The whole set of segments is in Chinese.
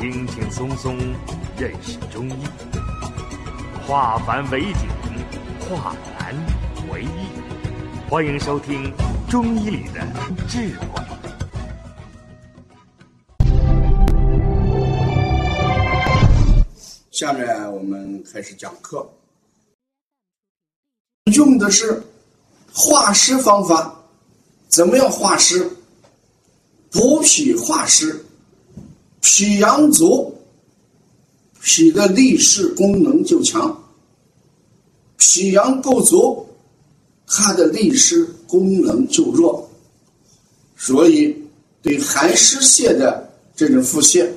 轻轻松松认识中医，化繁为简，化难为易。欢迎收听《中医里的智慧》。下面我们开始讲课，用的是化湿方法。怎么样化湿？补脾化湿，脾阳足，脾的利湿功能就强；脾阳不足，它的利湿功能就弱。所以，对寒湿泻的这种腹泻，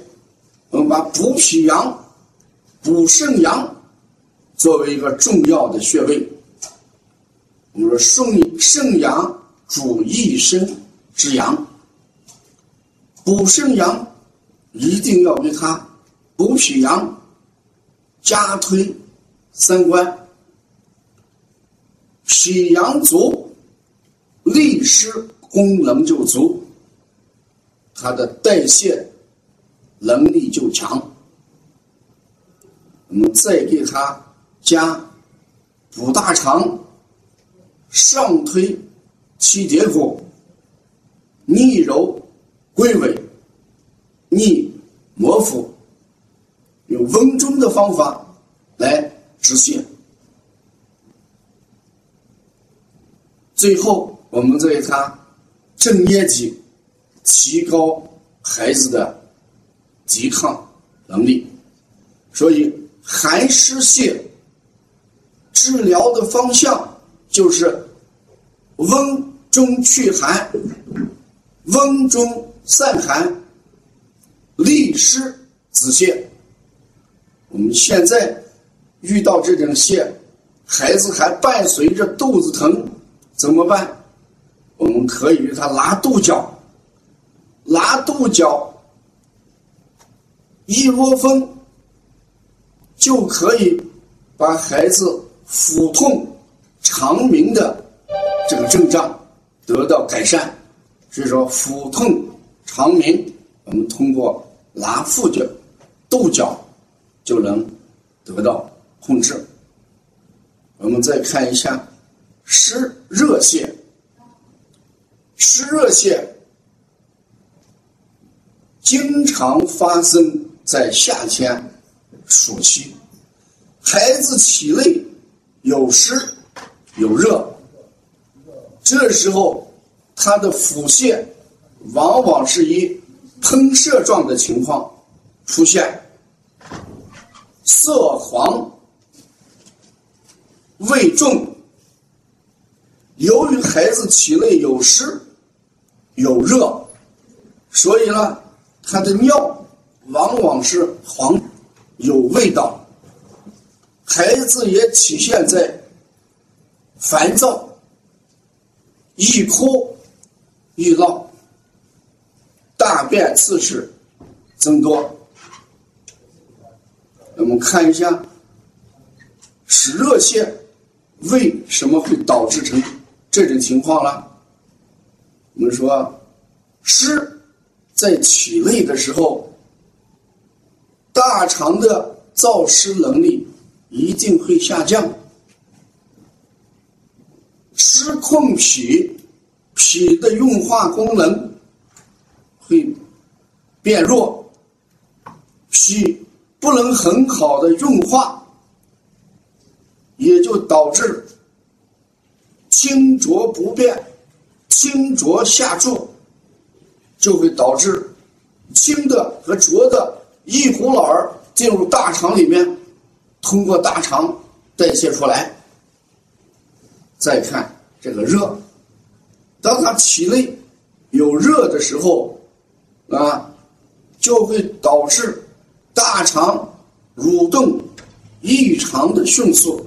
我们把补脾阳、补肾阳作为一个重要的穴位。我们说肾肾阳主一身之阳。补肾阳，一定要给他补脾阳，加推三关。脾阳足，利湿功能就足，它的代谢能力就强。我们再给他加补大肠，上推七节骨，逆揉。归尾，逆模糊，用温中的方法来止泻。最后，我们再给他正捏脊，提高孩子的抵抗能力。所以，寒湿泻治疗的方向就是温中祛寒，温中。散寒、利湿、止泻。我们现在遇到这种泻，孩子还伴随着肚子疼，怎么办？我们可以给他拉肚角，拉肚角，一窝蜂就可以把孩子腹痛、肠鸣的这个症状得到改善。所以说，腹痛。肠鸣，我们通过拿腹角、肚角就能得到控制。我们再看一下湿热泻，湿热泻经常发生在夏天、暑期，孩子体内有湿有热，这时候他的腹泻。往往是以喷射状的情况出现，色黄、味重。由于孩子体内有湿有热，所以呢，他的尿往往是。黄有味道。孩子也体现在烦躁、易哭、易闹。大便次数增多，我们看一下湿热泻为什么会导致成这种情况呢？我们说湿在体内的时候，大肠的造湿能力一定会下降，湿控脾，脾的运化功能。变弱，脾不能很好的运化，也就导致清浊不变，清浊下注，就会导致清的和浊的一股脑儿进入大肠里面，通过大肠代谢出来。再看这个热，当他体内有热的时候。啊，就会导致大肠蠕动异常的迅速，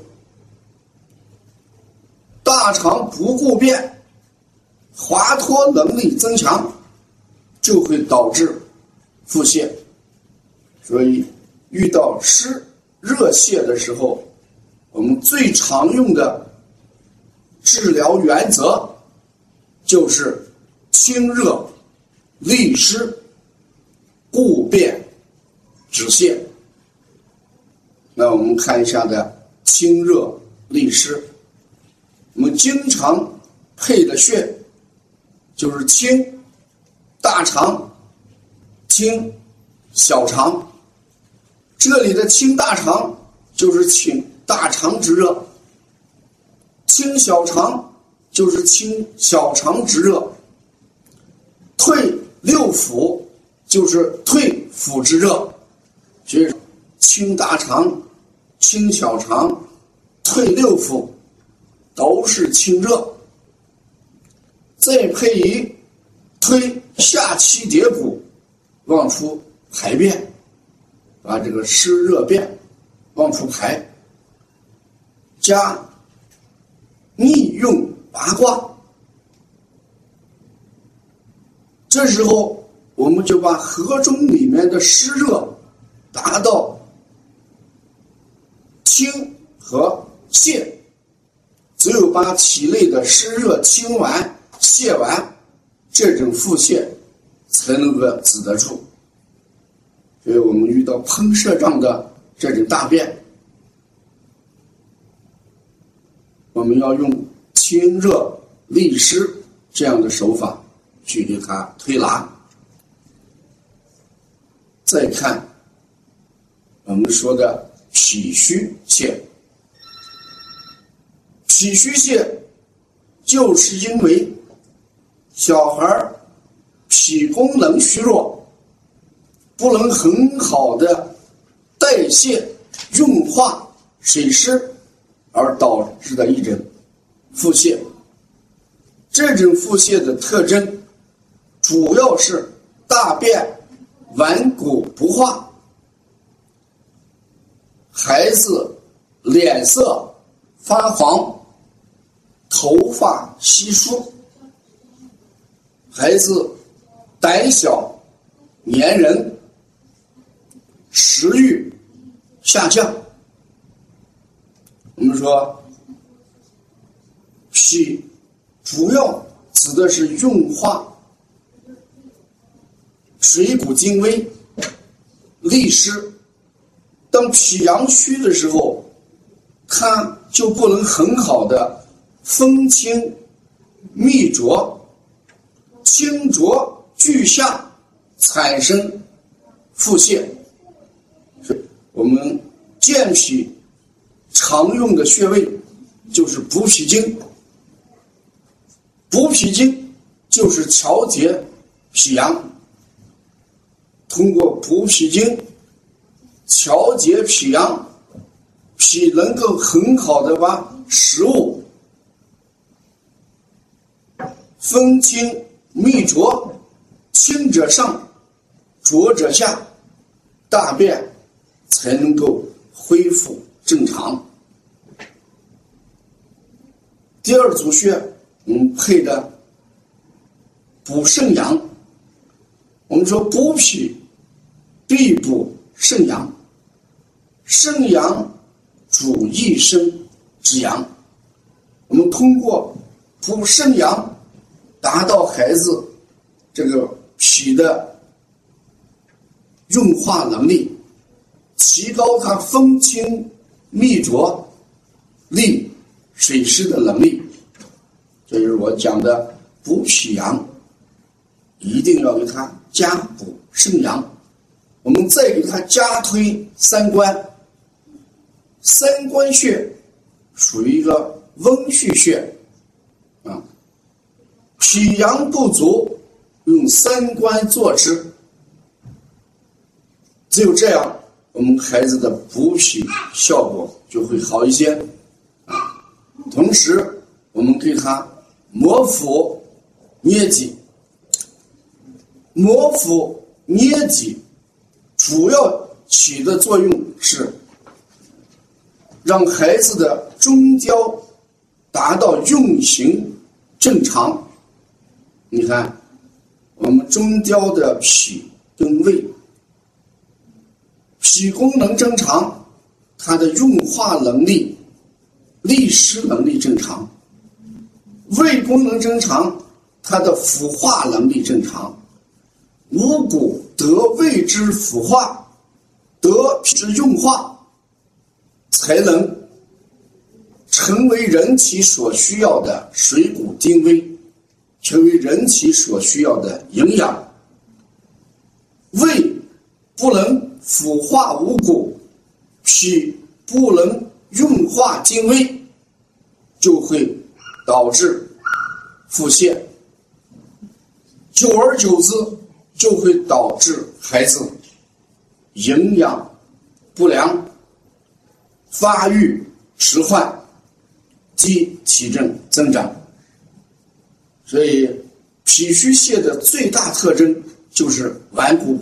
大肠不固变，滑脱能力增强，就会导致腹泻。所以，遇到湿热泻的时候，我们最常用的治疗原则就是清热。利湿，固变，止泻。那我们看一下的清热利湿。我们经常配的穴就是清大肠、清小肠。这里的清大肠就是清大肠之热，清小肠就是清小肠之热，退六腑就是退腑之热。所以清大肠、清小肠、退六腑都是清热。再配以推下气叠骨，往出排便。把这个湿热便往出排，加逆用八卦，这时候我们就把河中里面的湿热达到清和泻，只有把体内的湿热清完、泻完，这种腹泻才能够止得住。所以我们遇到喷射状的这种大便，我们要用清热利湿这样的手法去给它推拿。再看我们说的脾虚泻，脾虚泻就是因为小孩脾功能虚弱。不能很好的代谢、运化水湿，而导致的一种腹泻。这种腹泻的特征，主要是大便顽固不化，孩子脸色发黄，头发稀疏，孩子胆小粘人。食欲下降，我们说脾主要指的是运化。水谷精微、利湿。当脾阳虚的时候，它就不能很好的分清密浊，清浊俱下，产生腹泻。我们健脾常用的穴位就是补脾经，补脾经就是调节脾阳。通过补脾经调节脾阳，脾能够很好的把食物分清秘浊，清者上，浊者下，大便。才能够恢复正常。第二组穴，我们配的补肾阳。我们说补脾必补肾阳，肾阳主一生之阳。我们通过补肾阳，达到孩子这个脾的运化能力。提高他分清秘浊、利水湿的能力，这就是我讲的补脾阳，一定要给他加补肾阳。我们再给他加推三关，三关穴属于一个温煦穴啊，脾阳不足，用三关坐之，只有这样。我们孩子的补脾效果就会好一些，同时我们给他摩腹捏脊，摩腹捏脊主要起的作用是让孩子的中焦达到运行正常。你看，我们中焦的脾跟胃。脾功能正常，它的运化能力、利湿能力正常；胃功能正常，它的腐化能力正常。五谷得胃之腐化，得皮质硬化，才能成为人体所需要的水谷精微，成为人体所需要的营养。胃不能腐化五谷，脾不能运化精微，就会导致腹泻。久而久之，就会导致孩子营养不良、发育迟缓、及体重增长。所以，脾虚泻的最大特征就是顽固。